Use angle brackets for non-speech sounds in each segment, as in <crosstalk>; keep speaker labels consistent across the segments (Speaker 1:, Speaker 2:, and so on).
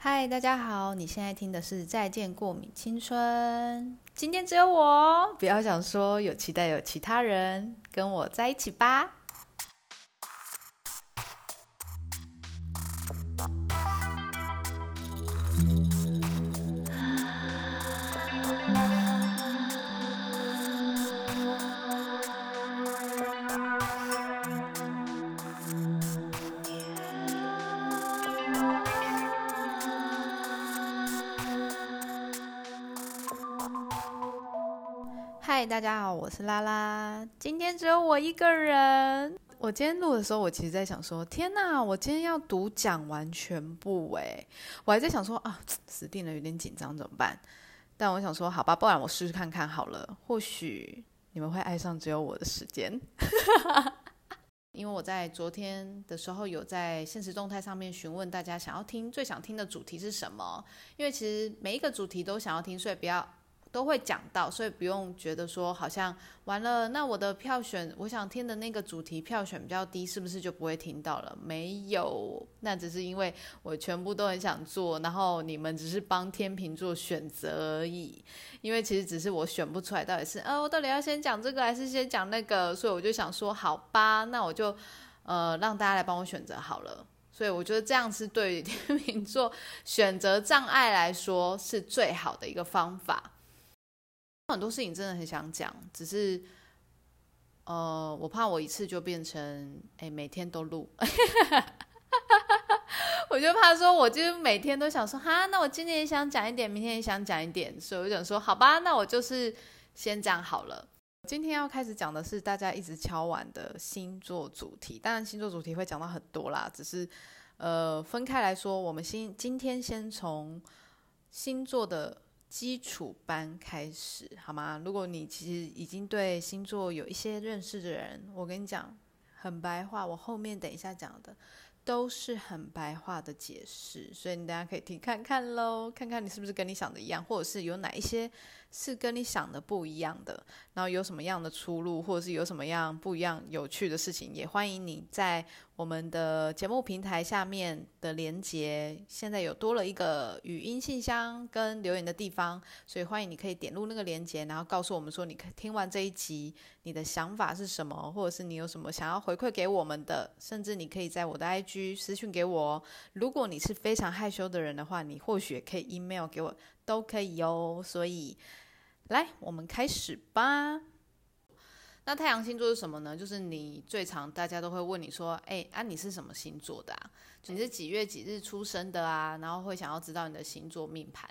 Speaker 1: 嗨，大家好，你现在听的是《再见过敏青春》。今天只有我，不要想说有期待有其他人，跟我在一起吧。大家好，我是拉拉。今天只有我一个人。我今天录的时候，我其实在想说，天哪，我今天要读讲完全部诶，我还在想说啊，死定了，有点紧张，怎么办？但我想说，好吧，不然我试试看看好了，或许你们会爱上只有我的时间。<laughs> 因为我在昨天的时候有在现实动态上面询问大家想要听最想听的主题是什么，因为其实每一个主题都想要听，所以不要。都会讲到，所以不用觉得说好像完了，那我的票选，我想听的那个主题票选比较低，是不是就不会听到了？没有，那只是因为我全部都很想做，然后你们只是帮天秤座选择而已。<laughs> 因为其实只是我选不出来，到底是呃，我到底要先讲这个还是先讲那个？所以我就想说，好吧，那我就呃让大家来帮我选择好了。所以我觉得这样是对天秤座选择障碍来说是最好的一个方法。很多事情真的很想讲，只是，呃，我怕我一次就变成，哎，每天都录，<laughs> 我就怕说，我就每天都想说，哈，那我今天也想讲一点，明天也想讲一点，所以我想说，好吧，那我就是先讲好了。今天要开始讲的是大家一直敲完的星座主题，当然星座主题会讲到很多啦，只是，呃，分开来说，我们先今天先从星座的。基础班开始好吗？如果你其实已经对星座有一些认识的人，我跟你讲，很白话，我后面等一下讲的都是很白话的解释，所以你大家可以听看看喽，看看你是不是跟你想的一样，或者是有哪一些。是跟你想的不一样的，然后有什么样的出路，或者是有什么样不一样有趣的事情，也欢迎你在我们的节目平台下面的连接，现在有多了一个语音信箱跟留言的地方，所以欢迎你可以点入那个连接，然后告诉我们说你听完这一集你的想法是什么，或者是你有什么想要回馈给我们的，甚至你可以在我的 IG 私讯给我。如果你是非常害羞的人的话，你或许可以 email 给我。都可以哦，所以来，我们开始吧。那太阳星座是什么呢？就是你最常大家都会问你说，哎，啊，你是什么星座的啊？你是几月几日出生的啊？然后会想要知道你的星座命盘。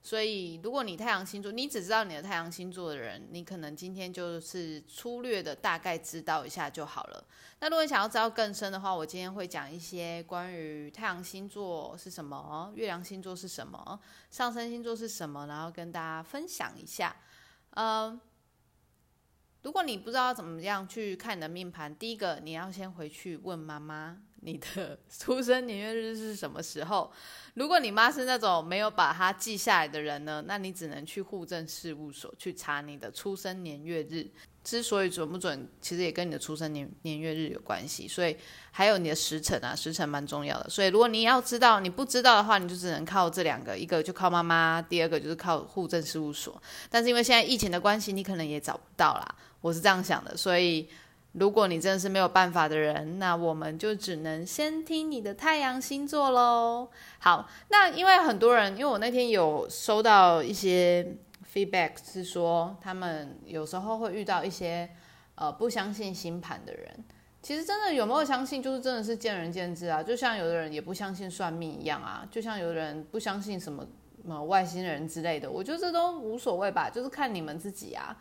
Speaker 1: 所以，如果你太阳星座，你只知道你的太阳星座的人，你可能今天就是粗略的大概知道一下就好了。那如果你想要知道更深的话，我今天会讲一些关于太阳星座是什么，月亮星座是什么，上升星座是什么，然后跟大家分享一下。嗯，如果你不知道怎么样去看你的命盘，第一个你要先回去问妈妈。你的出生年月日是什么时候？如果你妈是那种没有把它记下来的人呢，那你只能去户政事务所去查你的出生年月日。之所以准不准，其实也跟你的出生年年月日有关系。所以还有你的时辰啊，时辰蛮重要的。所以如果你要知道，你不知道的话，你就只能靠这两个，一个就靠妈妈，第二个就是靠户政事务所。但是因为现在疫情的关系，你可能也找不到啦。我是这样想的，所以。如果你真的是没有办法的人，那我们就只能先听你的太阳星座喽。好，那因为很多人，因为我那天有收到一些 feedback，是说他们有时候会遇到一些呃不相信星盘的人。其实真的有没有相信，就是真的是见仁见智啊。就像有的人也不相信算命一样啊，就像有的人不相信什么什么外星人之类的。我觉得这都无所谓吧，就是看你们自己啊。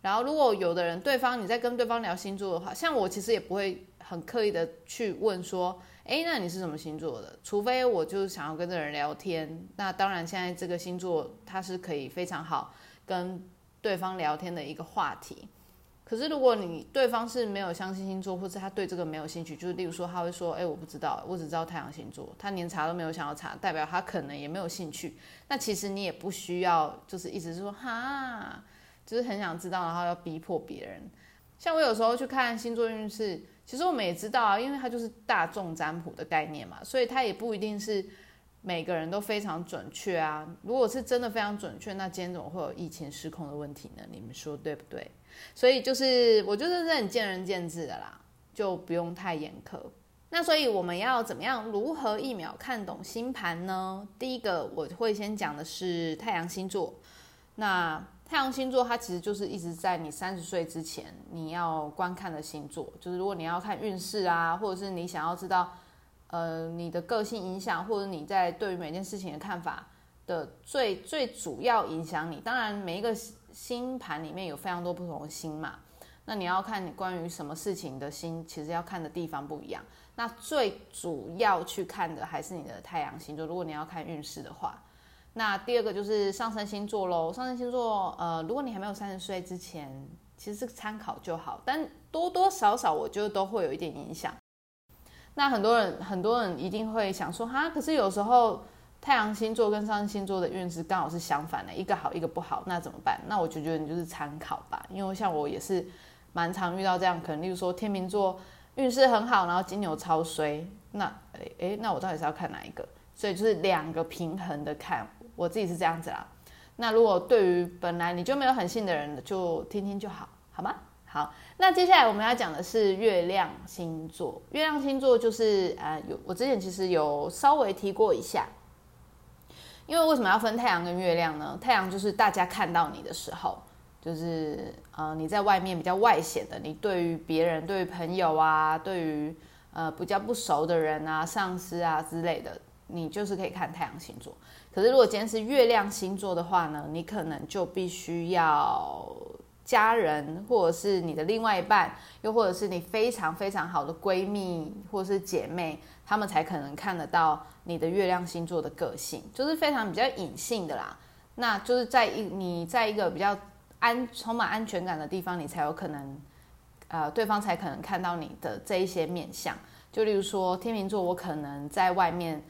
Speaker 1: 然后，如果有的人，对方你在跟对方聊星座的话，像我其实也不会很刻意的去问说，哎，那你是什么星座的？除非我就是想要跟这人聊天。那当然，现在这个星座它是可以非常好跟对方聊天的一个话题。可是，如果你对方是没有相信星座，或者他对这个没有兴趣，就是例如说他会说，哎，我不知道，我只知道太阳星座，他连查都没有想要查，代表他可能也没有兴趣。那其实你也不需要，就是一直说哈。就是很想知道，然后要逼迫别人。像我有时候去看星座运势，其实我们也知道啊，因为它就是大众占卜的概念嘛，所以它也不一定是每个人都非常准确啊。如果是真的非常准确，那今天怎么会有疫情失控的问题呢？你们说对不对？所以就是我觉得是很见仁见智的啦，就不用太严苛。那所以我们要怎么样如何一秒看懂星盘呢？第一个我会先讲的是太阳星座。那太阳星座它其实就是一直在你三十岁之前你要观看的星座，就是如果你要看运势啊，或者是你想要知道呃你的个性影响，或者你在对于每件事情的看法的最最主要影响你。当然每一个星盘里面有非常多不同的星嘛，那你要看你关于什么事情的星，其实要看的地方不一样。那最主要去看的还是你的太阳星座。如果你要看运势的话。那第二个就是上升星座喽。上升星座，呃，如果你还没有三十岁之前，其实是参考就好，但多多少少我觉得都会有一点影响。那很多人很多人一定会想说，哈，可是有时候太阳星座跟上升星座的运势刚好是相反的，一个好一个不好，那怎么办？那我就觉得你就是参考吧，因为像我也是蛮常遇到这样，可能例如说天秤座运势很好，然后金牛超衰，那诶诶，那我到底是要看哪一个？所以就是两个平衡的看。我自己是这样子啦，那如果对于本来你就没有很信的人，就听听就好，好吗？好，那接下来我们要讲的是月亮星座。月亮星座就是呃，有我之前其实有稍微提过一下，因为为什么要分太阳跟月亮呢？太阳就是大家看到你的时候，就是呃你在外面比较外显的，你对于别人、对于朋友啊，对于呃比较不熟的人啊、上司啊之类的，你就是可以看太阳星座。可是，如果今天是月亮星座的话呢，你可能就必须要家人，或者是你的另外一半，又或者是你非常非常好的闺蜜或者是姐妹，他们才可能看得到你的月亮星座的个性，就是非常比较隐性的啦。那就是在一你在一个比较安充满安全感的地方，你才有可能，呃，对方才可能看到你的这一些面相。就例如说天秤座，我可能在外面。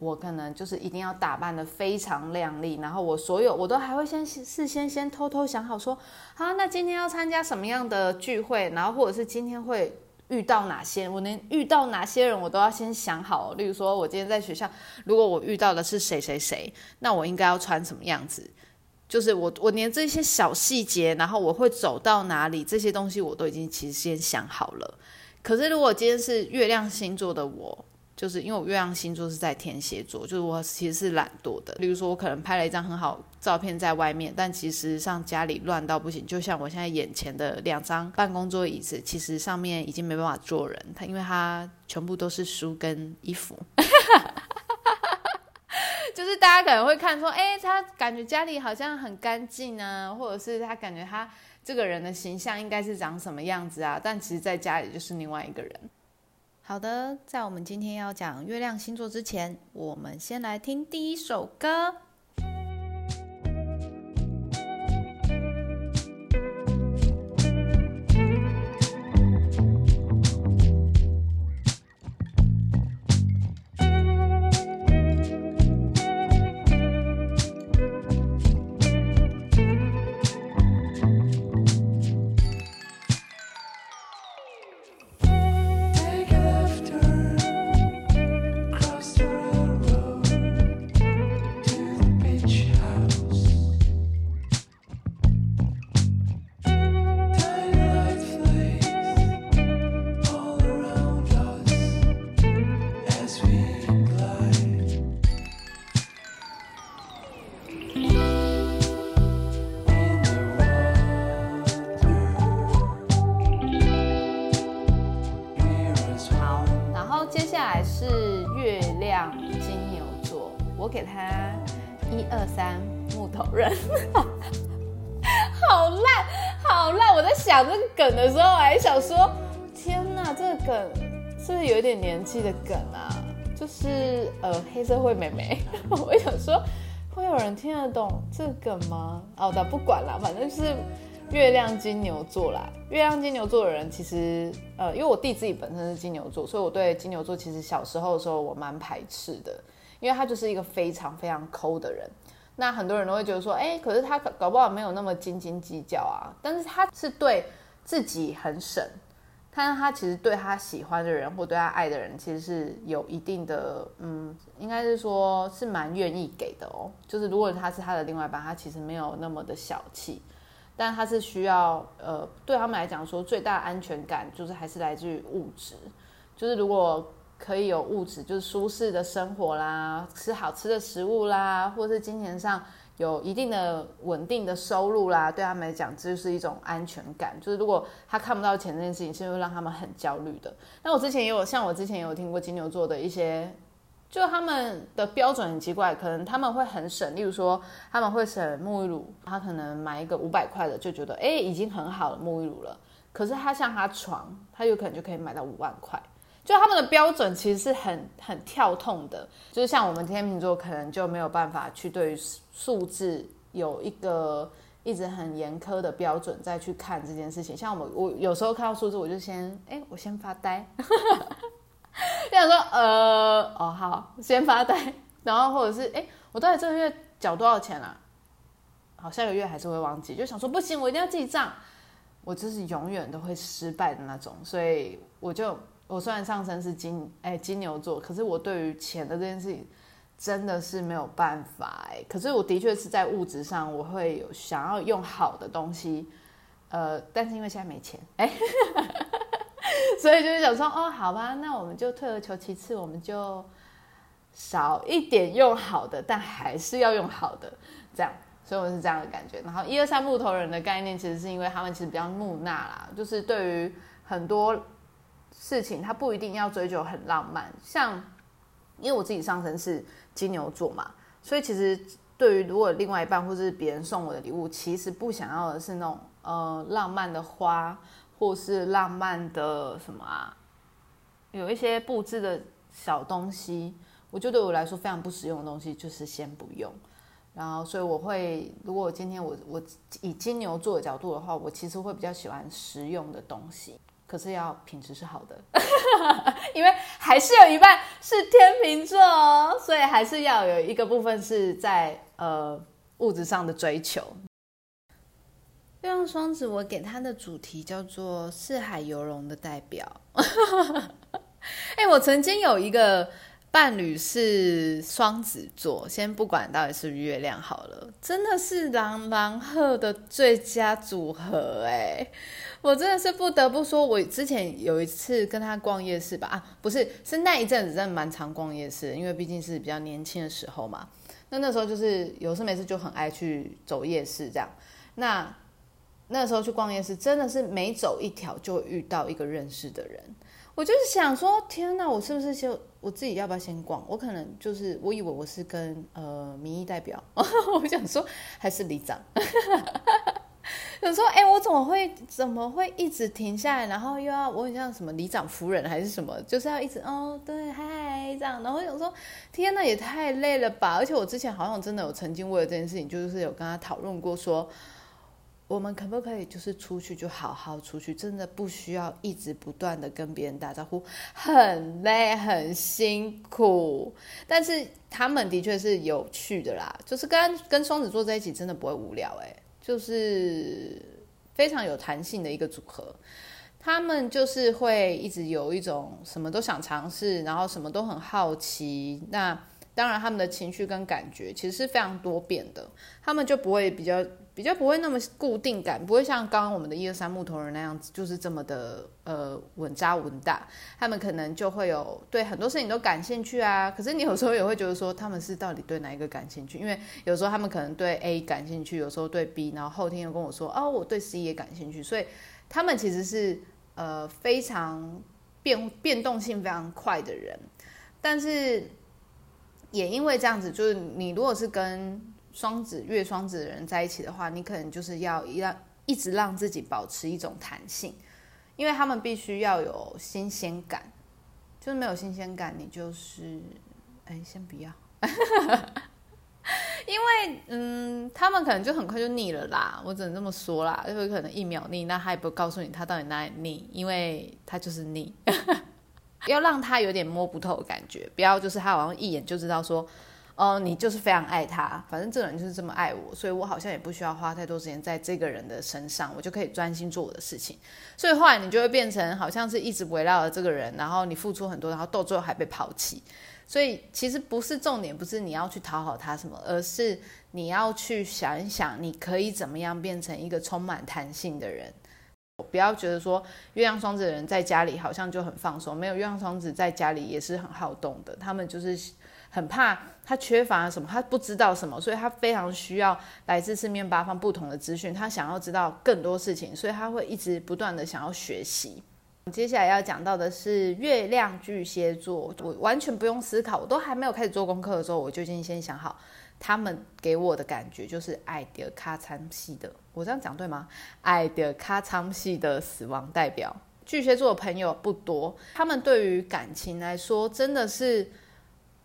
Speaker 1: 我可能就是一定要打扮的非常靓丽，然后我所有我都还会先事先先偷偷想好说，好，那今天要参加什么样的聚会，然后或者是今天会遇到哪些，我能遇到哪些人，我都要先想好。例如说，我今天在学校，如果我遇到的是谁谁谁，那我应该要穿什么样子？就是我我连这些小细节，然后我会走到哪里，这些东西我都已经其实先想好了。可是如果今天是月亮星座的我。就是因为我月亮星座是在天蝎座，就是我其实是懒惰的。例如说，我可能拍了一张很好照片在外面，但其实上家里乱到不行。就像我现在眼前的两张办公桌椅子，其实上面已经没办法坐人，它因为它全部都是书跟衣服。<laughs> 就是大家可能会看说，哎，他感觉家里好像很干净啊，或者是他感觉他这个人的形象应该是长什么样子啊？但其实在家里就是另外一个人。好的，在我们今天要讲月亮星座之前，我们先来听第一首歌。是月亮金牛座，我给他一二三木头人 <laughs> 好烂，好烂！我在想这个梗的时候，我还想说：天哪，这个梗是不是有点年纪的梗啊？就是呃，黑社会妹妹。<laughs> 我想说，会有人听得懂这个梗吗？哦，的不管了，反正就是月亮金牛座啦。月亮金牛座的人，其实呃，因为我弟自己本身是金牛座，所以我对金牛座其实小时候的时候我蛮排斥的，因为他就是一个非常非常抠的人。那很多人都会觉得说，哎，可是他搞不好没有那么斤斤计较啊。但是他是对自己很省，但是他其实对他喜欢的人或对他爱的人，其实是有一定的，嗯，应该是说是蛮愿意给的哦。就是如果他是他的另外一半，他其实没有那么的小气，但他是需要，呃，对他们来讲说最大安全感就是还是来自于物质，就是如果可以有物质，就是舒适的生活啦，吃好吃的食物啦，或是金钱上。有一定的稳定的收入啦，对他们来讲，这就是一种安全感。就是如果他看不到钱这件事情，是会让他们很焦虑的。那我之前也有，像我之前也有听过金牛座的一些，就他们的标准很奇怪，可能他们会很省，例如说他们会省沐浴乳，他可能买一个五百块的，就觉得哎已经很好了沐浴乳了。可是他像他床，他有可能就可以买到五万块。就他们的标准其实是很很跳痛的，就是像我们天秤座可能就没有办法去对数字有一个一直很严苛的标准再去看这件事情。像我们我有时候看到数字，我就先哎我先发呆，想说呃哦好先发呆，然后或者是哎我到底这个月缴多少钱啊？好下个月还是会忘记，就想说不行我一定要记账，我就是永远都会失败的那种，所以我就。我虽然上升是金哎金牛座，可是我对于钱的这件事情真的是没有办法哎。可是我的确是在物质上，我会有想要用好的东西，呃，但是因为现在没钱哎，<laughs> 所以就是想说哦，好吧，那我们就退而求其次，我们就少一点用好的，但还是要用好的，这样。所以我是这样的感觉。然后一二三木头人的概念，其实是因为他们其实比较木讷啦，就是对于很多。事情他不一定要追求很浪漫，像因为我自己上身是金牛座嘛，所以其实对于如果另外一半或是别人送我的礼物，其实不想要的是那种呃浪漫的花，或是浪漫的什么啊，有一些布置的小东西，我觉得对我来说非常不实用的东西，就是先不用。然后所以我会，如果今天我我以金牛座的角度的话，我其实会比较喜欢实用的东西。可是要品质是好的，<laughs> 因为还是有一半是天秤座哦，所以还是要有一个部分是在呃物质上的追求。月亮双子，我给他的主题叫做四海游龙的代表。<laughs> 哎，我曾经有一个伴侣是双子座，先不管到底是月亮好了，真的是狼狼鹤的最佳组合哎。我真的是不得不说，我之前有一次跟他逛夜市吧，啊，不是，是那一阵子真的蛮常逛夜市，因为毕竟是比较年轻的时候嘛。那那时候就是有事没事就很爱去走夜市这样。那那时候去逛夜市，真的是每走一条就遇到一个认识的人。我就是想说，天哪，我是不是就我自己要不要先逛？我可能就是我以为我是跟呃民意代表，<laughs> 我想说还是里长。有时候，哎，我怎么会怎么会一直停下来，然后又要我很像什么里长夫人还是什么，就是要一直哦，对，嗨这样。然后我想说，天呐，也太累了吧！而且我之前好像真的有曾经为了这件事情，就是有跟他讨论过，说我们可不可以就是出去就好好出去，真的不需要一直不断的跟别人打招呼，很累很辛苦。但是他们的确是有趣的啦，就是跟跟双子座在一起真的不会无聊哎。就是非常有弹性的一个组合，他们就是会一直有一种什么都想尝试，然后什么都很好奇。那当然，他们的情绪跟感觉其实是非常多变的，他们就不会比较。比较不会那么固定感，不会像刚刚我们的一二三木头人那样子，就是这么的呃稳扎稳打。他们可能就会有对很多事情都感兴趣啊。可是你有时候也会觉得说，他们是到底对哪一个感兴趣？因为有时候他们可能对 A 感兴趣，有时候对 B，然后后天又跟我说，哦，我对 C 也感兴趣。所以他们其实是呃非常变变动性非常快的人。但是也因为这样子，就是你如果是跟双子月双子的人在一起的话，你可能就是要让一直让自己保持一种弹性，因为他们必须要有新鲜感，就是没有新鲜感，你就是哎，先不要，<laughs> 因为嗯，他们可能就很快就腻了啦，我只能这么说啦，就会可能一秒腻，那他也不告诉你他到底哪里腻，因为他就是腻，<laughs> 要让他有点摸不透的感觉，不要就是他好像一眼就知道说。哦，你就是非常爱他，反正这个人就是这么爱我，所以我好像也不需要花太多时间在这个人的身上，我就可以专心做我的事情。所以后来你就会变成好像是一直围绕着这个人，然后你付出很多，然后到最后还被抛弃。所以其实不是重点，不是你要去讨好他什么，而是你要去想一想，你可以怎么样变成一个充满弹性的人。不要觉得说月亮双子的人在家里好像就很放松，没有月亮双子在家里也是很好动的。他们就是很怕他缺乏什么，他不知道什么，所以他非常需要来自四面八方不同的资讯，他想要知道更多事情，所以他会一直不断的想要学习。接下来要讲到的是月亮巨蟹座，我完全不用思考，我都还没有开始做功课的时候，我就已经先想好，他们给我的感觉就是爱的卡仓系的，我这样讲对吗？爱的卡仓系的死亡代表，巨蟹座的朋友不多，他们对于感情来说，真的是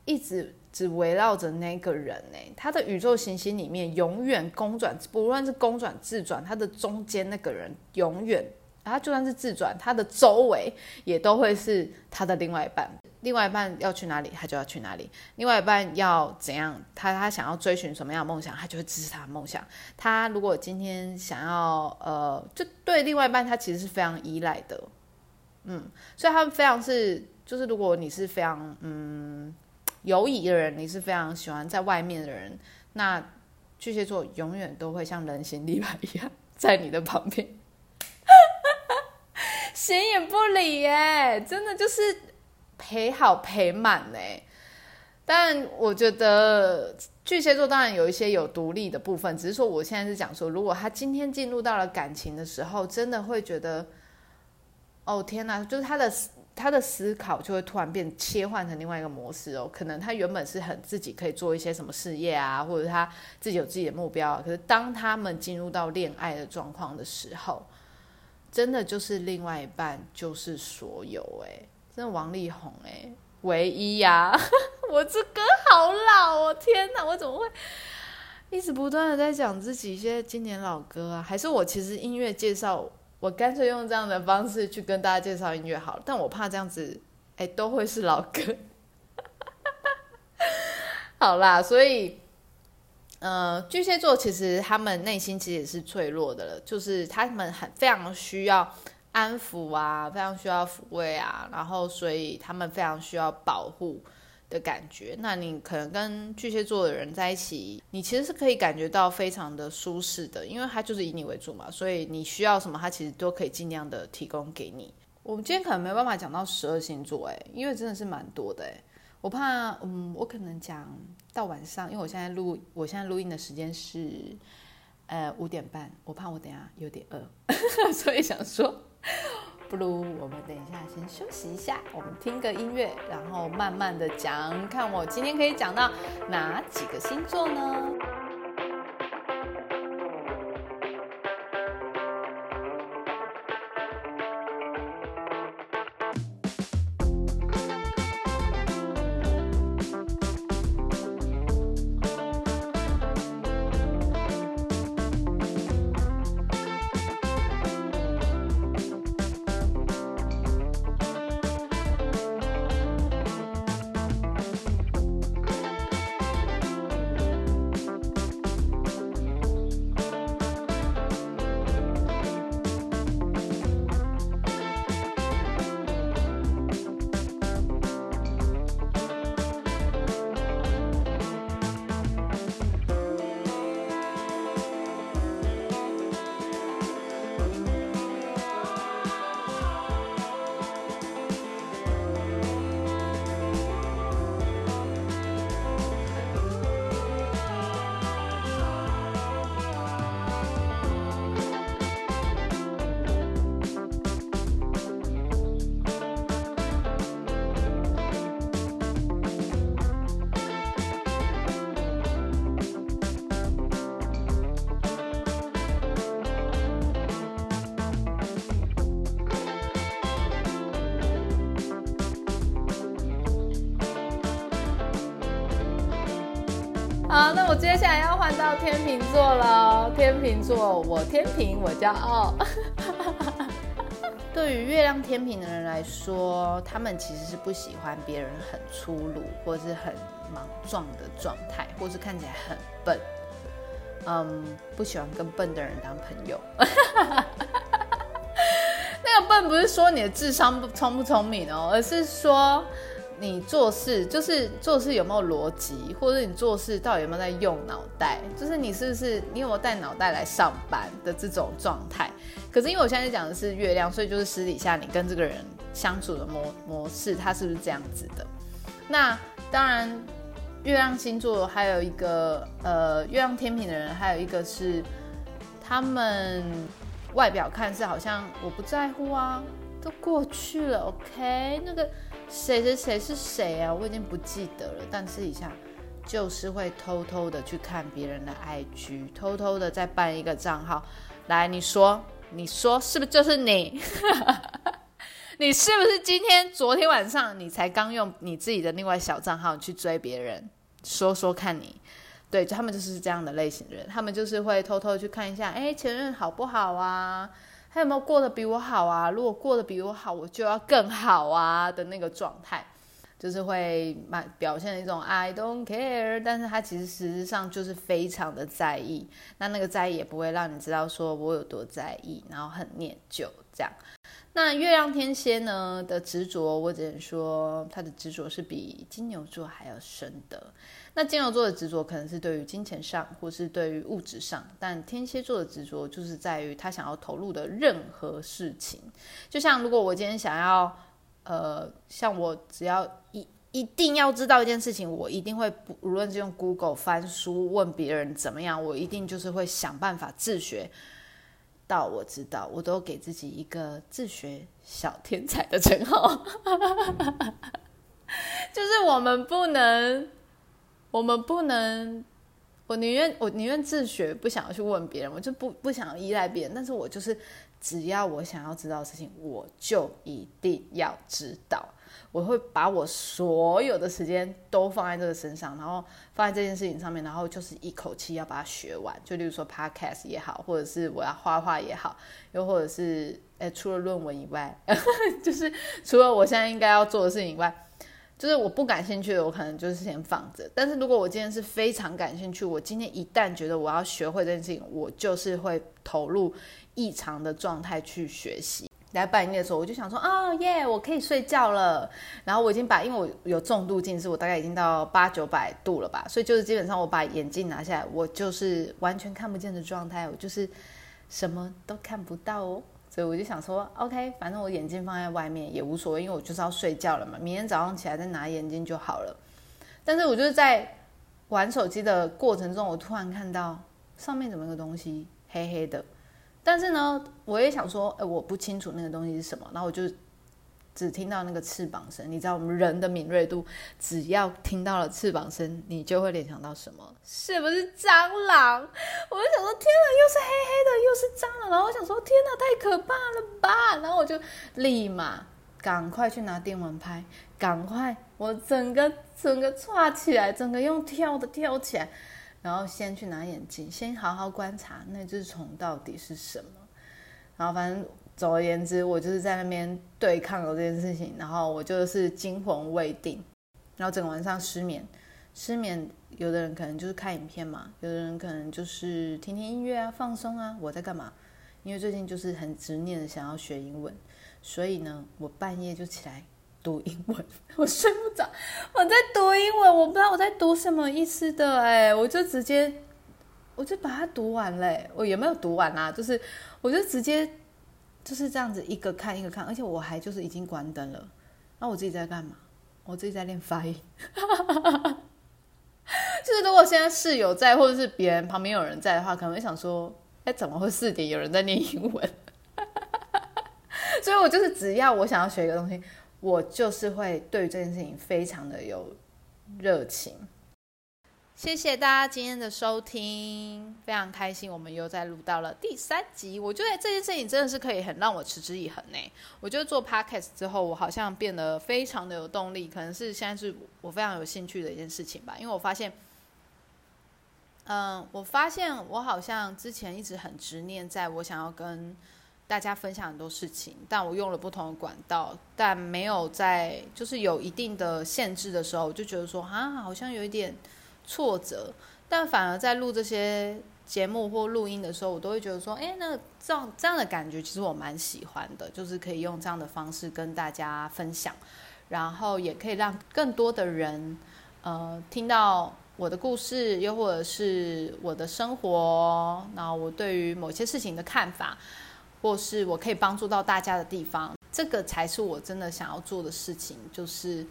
Speaker 1: 一直只围绕着那个人呢，他的宇宙行星里面永远公转，不论是公转自转，他的中间那个人永远。他就算是自转，他的周围也都会是他的另外一半。另外一半要去哪里，他就要去哪里。另外一半要怎样，他他想要追寻什么样的梦想，他就会支持他的梦想。他如果今天想要，呃，就对另外一半，他其实是非常依赖的。嗯，所以他们非常是，就是如果你是非常嗯犹疑的人，你是非常喜欢在外面的人，那巨蟹座永远都会像人形立牌一样在你的旁边。<laughs> 显眼不理耶，真的就是陪好陪满呢。但我觉得巨蟹座当然有一些有独立的部分，只是说我现在是讲说，如果他今天进入到了感情的时候，真的会觉得，哦天哪，就是他的他的思考就会突然变切换成另外一个模式哦。可能他原本是很自己可以做一些什么事业啊，或者他自己有自己的目标，可是当他们进入到恋爱的状况的时候。真的就是另外一半就是所有哎，真的王力宏哎，唯一呀！<laughs> 我这歌好老哦，天哪，我怎么会一直不断的在讲自己一些经典老歌啊？还是我其实音乐介绍，我干脆用这样的方式去跟大家介绍音乐好了，但我怕这样子哎都会是老歌。<laughs> 好啦，所以。呃，巨蟹座其实他们内心其实也是脆弱的了，就是他们很非常需要安抚啊，非常需要抚慰啊，然后所以他们非常需要保护的感觉。那你可能跟巨蟹座的人在一起，你其实是可以感觉到非常的舒适的，因为他就是以你为主嘛，所以你需要什么，他其实都可以尽量的提供给你。我们今天可能没办法讲到十二星座，哎，因为真的是蛮多的，哎。我怕，嗯，我可能讲到晚上，因为我现在录，我现在录音的时间是，呃，五点半。我怕我等下有点饿，<laughs> 所以想说，不如我们等一下先休息一下，我们听个音乐，然后慢慢的讲，看我今天可以讲到哪几个星座呢？好，那我接下来要换到天秤座了。天秤座，我天平，我骄傲。<laughs> 对于月亮天平的人来说，他们其实是不喜欢别人很粗鲁或是很莽撞的状态，或是看起来很笨。嗯，不喜欢跟笨的人当朋友。<laughs> 那个笨不是说你的智商不聪不聪明哦，而是说你做事就是做事有没有逻辑，或者你做事到底有没有在用脑袋，就是你是不是你有没有带脑袋来上班的这种状态。可是因为我现在讲的是月亮，所以就是私底下你跟这个人相处的模模式，他是不是这样子的？那当然，月亮星座还有一个呃，月亮天平的人还有一个是他们。外表看是好像我不在乎啊，都过去了，OK。那个谁谁谁是谁啊？我已经不记得了。但私底下就是会偷偷的去看别人的 IG，偷偷的再办一个账号。来，你说，你说是不是就是你？<laughs> 你是不是今天、昨天晚上你才刚用你自己的另外小账号去追别人？说说看你。对，他们就是这样的类型的人，他们就是会偷偷去看一下，哎，前任好不好啊？他有没有过得比我好啊？如果过得比我好，我就要更好啊的那个状态，就是会蛮表现一种 I don't care，但是他其实实质上就是非常的在意，那那个在意也不会让你知道说我有多在意，然后很念旧这样。那月亮天蝎呢的执着，我只能说他的执着是比金牛座还要深的。那金牛座的执着可能是对于金钱上，或是对于物质上，但天蝎座的执着就是在于他想要投入的任何事情。就像如果我今天想要，呃，像我只要一一定要知道一件事情，我一定会不无论是用 Google 翻书问别人怎么样，我一定就是会想办法自学到我知道，我都给自己一个自学小天才的称号。<laughs> 就是我们不能。我们不能，我宁愿我宁愿自学，不想要去问别人，我就不不想要依赖别人。但是我就是，只要我想要知道的事情，我就一定要知道。我会把我所有的时间都放在这个身上，然后放在这件事情上面，然后就是一口气要把它学完。就例如说 podcast 也好，或者是我要画画也好，又或者是诶，除了论文以外，<laughs> 就是除了我现在应该要做的事情以外。就是我不感兴趣的，我可能就是先放着。但是如果我今天是非常感兴趣，我今天一旦觉得我要学会这件事情，我就是会投入异常的状态去学习。在半夜的时候，我就想说，哦耶，我可以睡觉了。然后我已经把，因为我有重度近视，我大概已经到八九百度了吧，所以就是基本上我把眼镜拿下来，我就是完全看不见的状态，我就是什么都看不到哦。所以我就想说，OK，反正我眼镜放在外面也无所谓，因为我就是要睡觉了嘛。明天早上起来再拿眼镜就好了。但是我就是在玩手机的过程中，我突然看到上面怎么个东西黑黑的。但是呢，我也想说，哎，我不清楚那个东西是什么。然后我就。只听到那个翅膀声，你知道我们人的敏锐度，只要听到了翅膀声，你就会联想到什么？是不是蟑螂？我就想说，天哪，又是黑黑的，又是蟑螂。然后我想说，天哪，太可怕了吧！然后我就立马赶快去拿电蚊拍，赶快，我整个整个抓起来，整个用跳的跳起来，然后先去拿眼镜，先好好观察那只虫到底是什么。然后反正。总而言之，我就是在那边对抗了这件事情，然后我就是惊魂未定，然后整个晚上失眠。失眠，有的人可能就是看影片嘛，有的人可能就是听听音乐啊，放松啊。我在干嘛？因为最近就是很执念的想要学英文，所以呢，我半夜就起来读英文。我睡不着，我在读英文，我不知道我在读什么意思的，哎，我就直接，我就把它读完嘞。我有没有读完啊？就是，我就直接。就是这样子，一个看一个看，而且我还就是已经关灯了。那我自己在干嘛？我自己在练发音。<laughs> 就是如果现在室友在，或者是别人旁边有人在的话，可能会想说：“哎，怎么会四点有人在念英文？” <laughs> 所以，我就是只要我想要学一个东西，我就是会对这件事情非常的有热情。谢谢大家今天的收听，非常开心，我们又在录到了第三集。我觉得这件事情真的是可以很让我持之以恒呢。我觉得做 podcast 之后，我好像变得非常的有动力，可能是现在是我非常有兴趣的一件事情吧。因为我发现，嗯，我发现我好像之前一直很执念，在我想要跟。大家分享很多事情，但我用了不同的管道，但没有在就是有一定的限制的时候，我就觉得说啊，好像有一点挫折。但反而在录这些节目或录音的时候，我都会觉得说，哎，那这样这样的感觉，其实我蛮喜欢的，就是可以用这样的方式跟大家分享，然后也可以让更多的人呃听到我的故事，又或者是我的生活，那我对于某些事情的看法。或是我可以帮助到大家的地方，这个才是我真的想要做的事情。就是，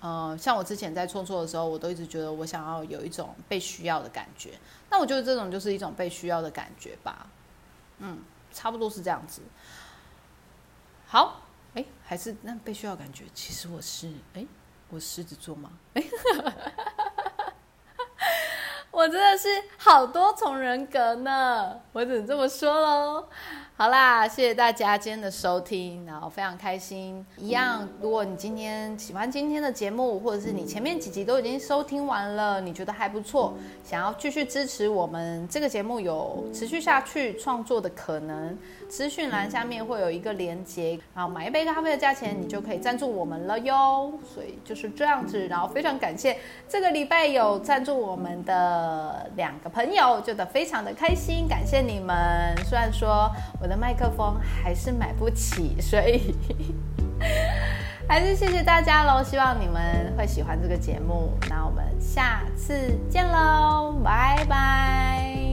Speaker 1: 呃，像我之前在创作的时候，我都一直觉得我想要有一种被需要的感觉。那我觉得这种就是一种被需要的感觉吧。嗯，差不多是这样子。好，哎，还是那被需要感觉。其实我是，哎，我狮子座吗？<laughs> 我真的是好多重人格呢。我只能这么说喽。好啦，谢谢大家今天的收听，然后非常开心。一样，如果你今天喜欢今天的节目，或者是你前面几集都已经收听完了，你觉得还不错，想要继续支持我们这个节目有持续下去创作的可能，资讯栏下面会有一个连接，然后买一杯咖啡的价钱，你就可以赞助我们了哟。所以就是这样子，然后非常感谢这个礼拜有赞助我们的两个朋友，觉得非常的开心，感谢你们。虽然说。我的麦克风还是买不起，所以 <laughs> 还是谢谢大家喽！希望你们会喜欢这个节目，那我们下次见喽，拜拜。